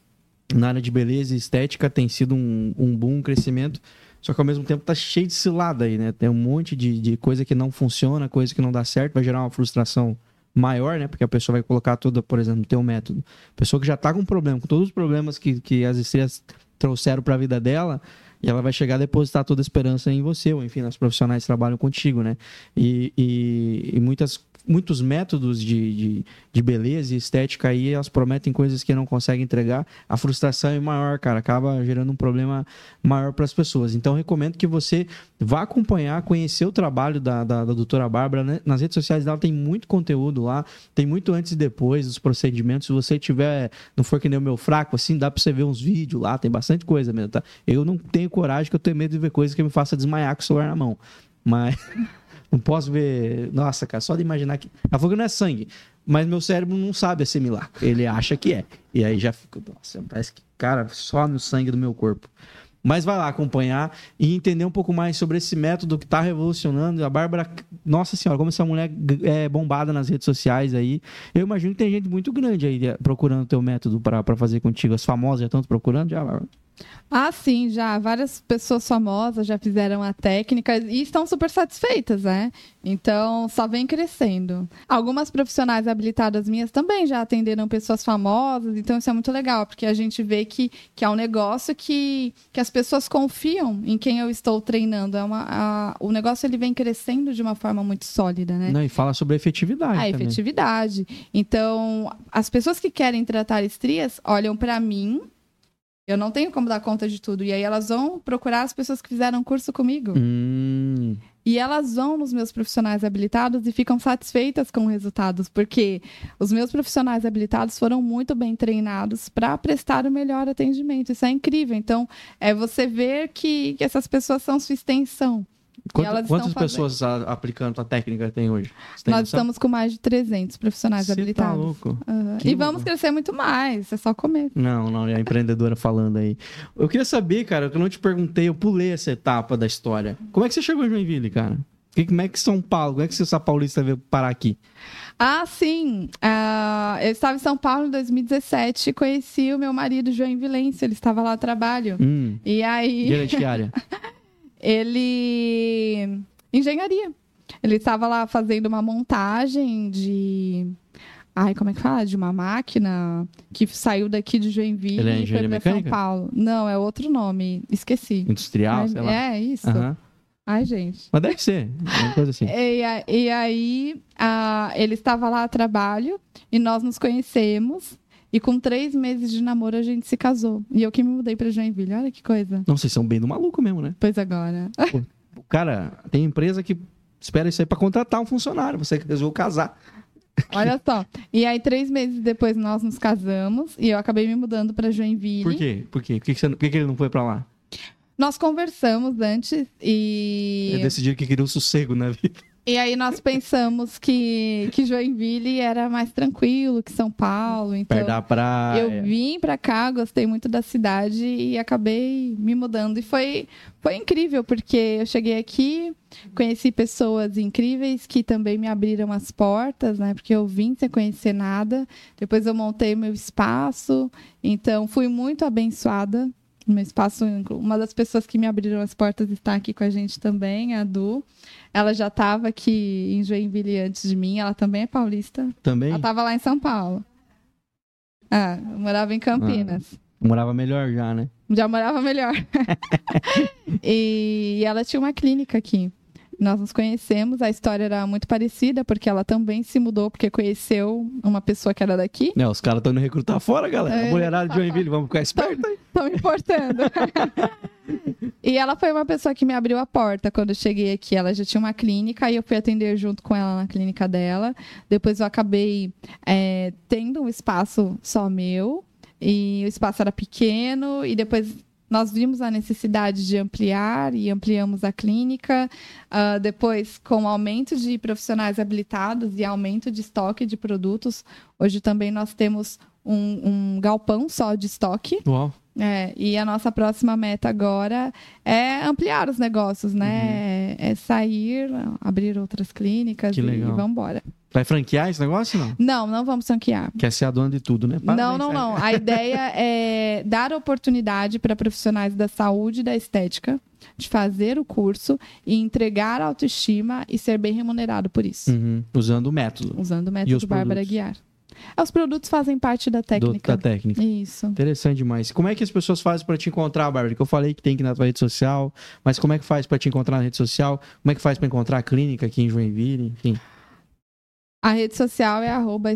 na área de beleza e estética, tem sido um, um boom, um crescimento. Só que ao mesmo tempo tá cheio de cilada aí, né? Tem um monte de, de coisa que não funciona, coisa que não dá certo, vai gerar uma frustração maior, né? Porque a pessoa vai colocar toda, por exemplo, no teu método. Pessoa que já está com problema, com todos os problemas que, que as estrelas trouxeram para a vida dela, e ela vai chegar a depositar toda a esperança em você, ou enfim, nos profissionais que trabalham contigo, né? E, e, e muitas muitos métodos de, de, de, beleza e estética aí, elas prometem coisas que não conseguem entregar. A frustração é maior, cara, acaba gerando um problema maior para as pessoas. Então, recomendo que você vá acompanhar, conhecer o trabalho da, da, da doutora Bárbara. Né? Nas redes sociais dela tem muito conteúdo lá, tem muito antes e depois dos procedimentos. Se você tiver, não for que nem o meu fraco, assim, dá para você ver uns vídeos lá, tem bastante coisa mesmo, tá? Eu não tenho coragem, que eu tenho medo de ver coisas que me faça desmaiar com o celular na mão. Mas. Não posso ver. Nossa, cara, só de imaginar que. A fogo não é sangue. Mas meu cérebro não sabe assimilar. Ele acha que é. E aí já fica. Nossa, parece que, cara, só no sangue do meu corpo. Mas vai lá acompanhar e entender um pouco mais sobre esse método que está revolucionando. A Bárbara, nossa senhora, como essa mulher é bombada nas redes sociais aí. Eu imagino que tem gente muito grande aí eh, procurando o teu método para fazer contigo. As famosas já estão procurando já, Bárbara? Ah, sim, já. Várias pessoas famosas já fizeram a técnica e estão super satisfeitas, né? Então, só vem crescendo. Algumas profissionais habilitadas minhas também já atenderam pessoas famosas, então isso é muito legal, porque a gente vê que, que é um negócio que, que as pessoas confiam em quem eu estou treinando. É uma, a, o negócio ele vem crescendo de uma forma muito sólida, né? Não, e fala sobre efetividade. A também. efetividade. Então, as pessoas que querem tratar estrias olham para mim eu não tenho como dar conta de tudo. E aí elas vão procurar as pessoas que fizeram curso comigo. Hum. E elas vão nos meus profissionais habilitados e ficam satisfeitas com os resultados, porque os meus profissionais habilitados foram muito bem treinados para prestar o melhor atendimento. Isso é incrível. Então, é você ver que, que essas pessoas são sua extensão. Quanto, quantas pessoas aplicando a técnica tem hoje? Tem Nós noção? estamos com mais de 300 profissionais Você tá habilitados. Tá louco. Uhum. E vamos louco. crescer muito mais, é só comer. Não, não, é a empreendedora falando aí. Eu queria saber, cara, que eu não te perguntei, eu pulei essa etapa da história. Como é que você chegou em Joinville, cara? Como é que São Paulo, como é que você, essa paulista veio parar aqui? Ah, sim. Uh, eu estava em São Paulo em 2017 e conheci o meu marido, João Vilencio. Ele estava lá a trabalho. Hum. E aí... É de área? ele. Engenharia. Ele estava lá fazendo uma montagem de. Ai, como é que fala? De uma máquina que saiu daqui de Joinville ele é e foi para São Paulo. Não, é outro nome. Esqueci. Industrial, Ai, sei lá. É, isso. Uhum. Ai, gente. Mas deve ser. Uma coisa assim. E, e aí, a, ele estava lá a trabalho e nós nos conhecemos. E com três meses de namoro a gente se casou. E eu que me mudei pra Joinville. Olha que coisa. Não, vocês são bem do maluco mesmo, né? Pois agora. Pô, cara, tem empresa que espera isso aí pra contratar um funcionário. Você resolveu casar. Olha só. E aí, três meses depois, nós nos casamos. E eu acabei me mudando pra Joinville. Por quê? Por quê? Por que, você, por que ele não foi pra lá? Nós conversamos antes e. Ele decidiu que queria o um sossego na vida. E aí nós pensamos que, que Joinville era mais tranquilo que São Paulo. Então Perto da praia. Eu vim para cá, gostei muito da cidade e acabei me mudando. E foi, foi incrível, porque eu cheguei aqui, conheci pessoas incríveis que também me abriram as portas, né? Porque eu vim sem conhecer nada. Depois eu montei meu espaço. Então fui muito abençoada no espaço. Uma das pessoas que me abriram as portas está aqui com a gente também, a Du. Ela já estava aqui em Joinville antes de mim, ela também é paulista. Também? Ela estava lá em São Paulo. Ah, morava em Campinas. Ah, morava melhor já, né? Já morava melhor. e ela tinha uma clínica aqui nós nos conhecemos, a história era muito parecida, porque ela também se mudou porque conheceu uma pessoa que era daqui. É, os caras estão indo recrutar fora, galera. É, Mulherada de Joinville, vamos ficar espertos aí. Estão importando. e ela foi uma pessoa que me abriu a porta quando eu cheguei aqui. Ela já tinha uma clínica e eu fui atender junto com ela na clínica dela. Depois eu acabei é, tendo um espaço só meu. E o espaço era pequeno, e depois nós vimos a necessidade de ampliar e ampliamos a clínica. Uh, depois, com aumento de profissionais habilitados e aumento de estoque de produtos, hoje também nós temos um, um galpão só de estoque. Uau. É, e a nossa próxima meta agora é ampliar os negócios, né? Uhum. É, é sair, abrir outras clínicas que e, legal. vamos embora. Vai franquear esse negócio não? Não, não vamos franquear. Quer ser a dona de tudo, né? Parabéns, não, não, não. A ideia é dar oportunidade para profissionais da saúde e da estética de fazer o curso e entregar autoestima e ser bem remunerado por isso. Uhum. Usando o método. Usando o método Bárbara Guiar. Os produtos fazem parte da técnica. Do, da técnica. Isso. Interessante demais. Como é que as pessoas fazem para te encontrar, Bárbara? Que eu falei que tem que ir na tua rede social, mas como é que faz para te encontrar na rede social? Como é que faz para encontrar a clínica aqui em Joinville? Enfim. A rede social é arroba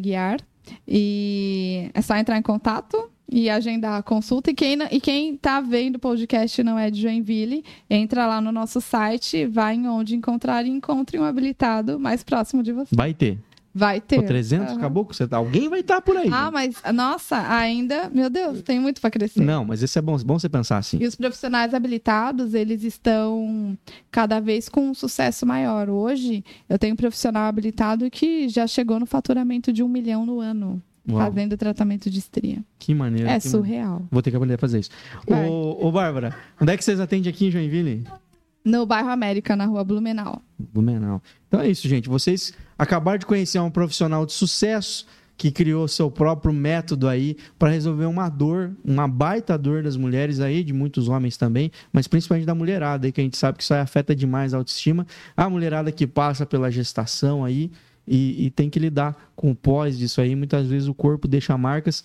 Guiar. E é só entrar em contato e agendar a consulta. E quem, e quem tá vendo o podcast não é de Joinville, entra lá no nosso site, vai em onde encontrar e encontre um habilitado mais próximo de você. Vai ter. Vai ter. Pô, 300 uhum. acabou? Você, tá, alguém vai estar tá por aí. Ah, né? mas, nossa, ainda, meu Deus, tem muito para crescer. Não, mas isso é bom, bom você pensar assim. E os profissionais habilitados, eles estão cada vez com um sucesso maior. Hoje, eu tenho um profissional habilitado que já chegou no faturamento de um milhão no ano. Uau. Fazendo tratamento de estria. Que maneiro. É que surreal. Maneiro. Vou ter que aprender a fazer isso. Ô, ô, Bárbara, onde é que vocês atendem aqui em Joinville? No bairro América, na rua Blumenau. Blumenau. Então é isso, gente. Vocês acabaram de conhecer um profissional de sucesso que criou seu próprio método aí para resolver uma dor, uma baita dor das mulheres aí, de muitos homens também, mas principalmente da mulherada aí, que a gente sabe que isso aí afeta demais a autoestima. A mulherada que passa pela gestação aí e, e tem que lidar com o pós disso aí. Muitas vezes o corpo deixa marcas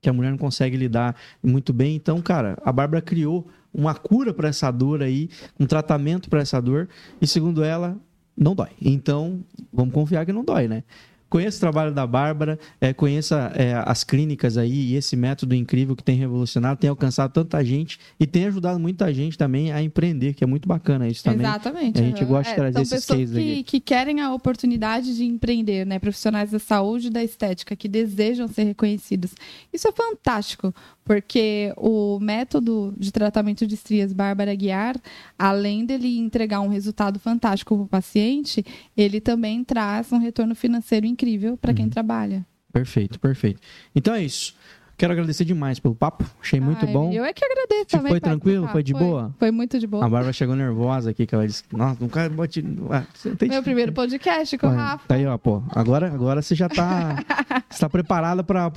que a mulher não consegue lidar muito bem. Então, cara, a Bárbara criou uma cura para essa dor aí, um tratamento para essa dor, e segundo ela, não dói. Então, vamos confiar que não dói, né? Conheça o trabalho da Bárbara, é, conheça é, as clínicas aí e esse método incrível que tem revolucionado, tem alcançado tanta gente e tem ajudado muita gente também a empreender, que é muito bacana isso também. Exatamente. A gente gosta de É, trazer são esses cases que, aqui. que querem a oportunidade de empreender, né? Profissionais da saúde e da estética que desejam ser reconhecidos. Isso é fantástico, porque o método de tratamento de estrias Bárbara Guiar, além dele entregar um resultado fantástico para o paciente, ele também traz um retorno financeiro incrível para Uhum. quem trabalha. Perfeito, perfeito. Então é isso. Quero agradecer demais pelo papo. Achei muito Ai, bom. Eu é que agradeço Você também. foi tranquilo? Foi de boa? Foi muito de boa. A Bárbara chegou nervosa aqui, que ela disse: Nossa, nunca não tem Meu primeiro podcast com o Rafa. Tá aí, ó, pô. Agora, agora você já tá, está preparada para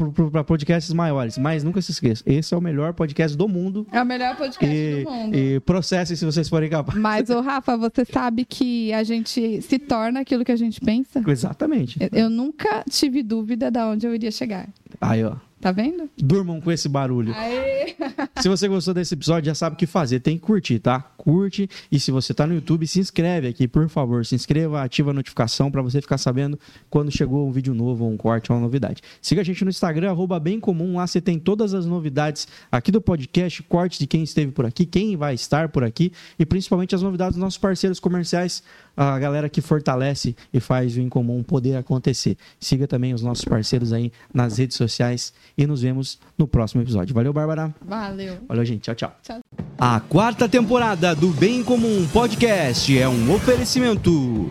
podcasts maiores. Mas nunca se esqueça: esse é o melhor podcast do mundo. É o melhor podcast E, do mundo. e processem se vocês forem capazes. Mas, ô Rafa, você sabe que a gente se torna aquilo que a gente pensa? Exatamente. Eu- Eu nunca tive dúvida de onde eu iria chegar. Aí, ó. Tá vendo? Durmam com esse barulho. Aê! Se você gostou desse episódio, já sabe o que fazer. Tem que curtir, tá? Curte. E se você tá no YouTube, se inscreve aqui, por favor. Se inscreva, ativa a notificação para você ficar sabendo quando chegou um vídeo novo, um corte ou uma novidade. Siga a gente no Instagram, arroba bem comum. Lá você tem todas as novidades aqui do podcast, cortes de quem esteve por aqui, quem vai estar por aqui e principalmente as novidades dos nossos parceiros comerciais, a galera que fortalece e faz o incomum poder acontecer. Siga também os nossos parceiros aí nas redes sociais e nos vemos no próximo episódio. Valeu, Bárbara. Valeu. Valeu, gente. Tchau, tchau. Tchau. A quarta temporada do Bem Comum Podcast é um oferecimento.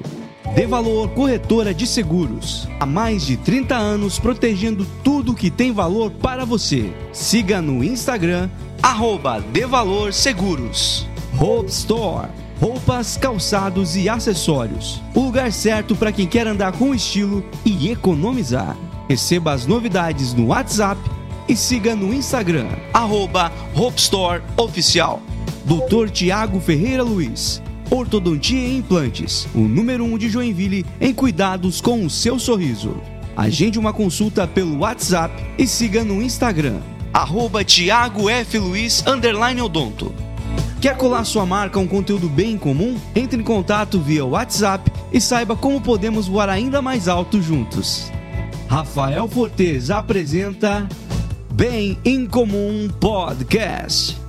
De Valor Corretora de Seguros. Há mais de 30 anos protegendo tudo que tem valor para você. Siga no Instagram, arroba De Valor Seguros. Hope Store. Roupas, calçados e acessórios. O lugar certo para quem quer andar com estilo e economizar. Receba as novidades no WhatsApp e siga no Instagram, arroba. Dr. Tiago Ferreira Luiz, Ortodontia e Implantes, o número 1 um de Joinville em cuidados com o seu sorriso. Agende uma consulta pelo WhatsApp e siga no Instagram, arroba Tiago F. Luiz, odonto. Quer colar sua marca a um conteúdo bem comum? Entre em contato via WhatsApp e saiba como podemos voar ainda mais alto juntos. Rafael Fortes apresenta Bem em Comum Podcast.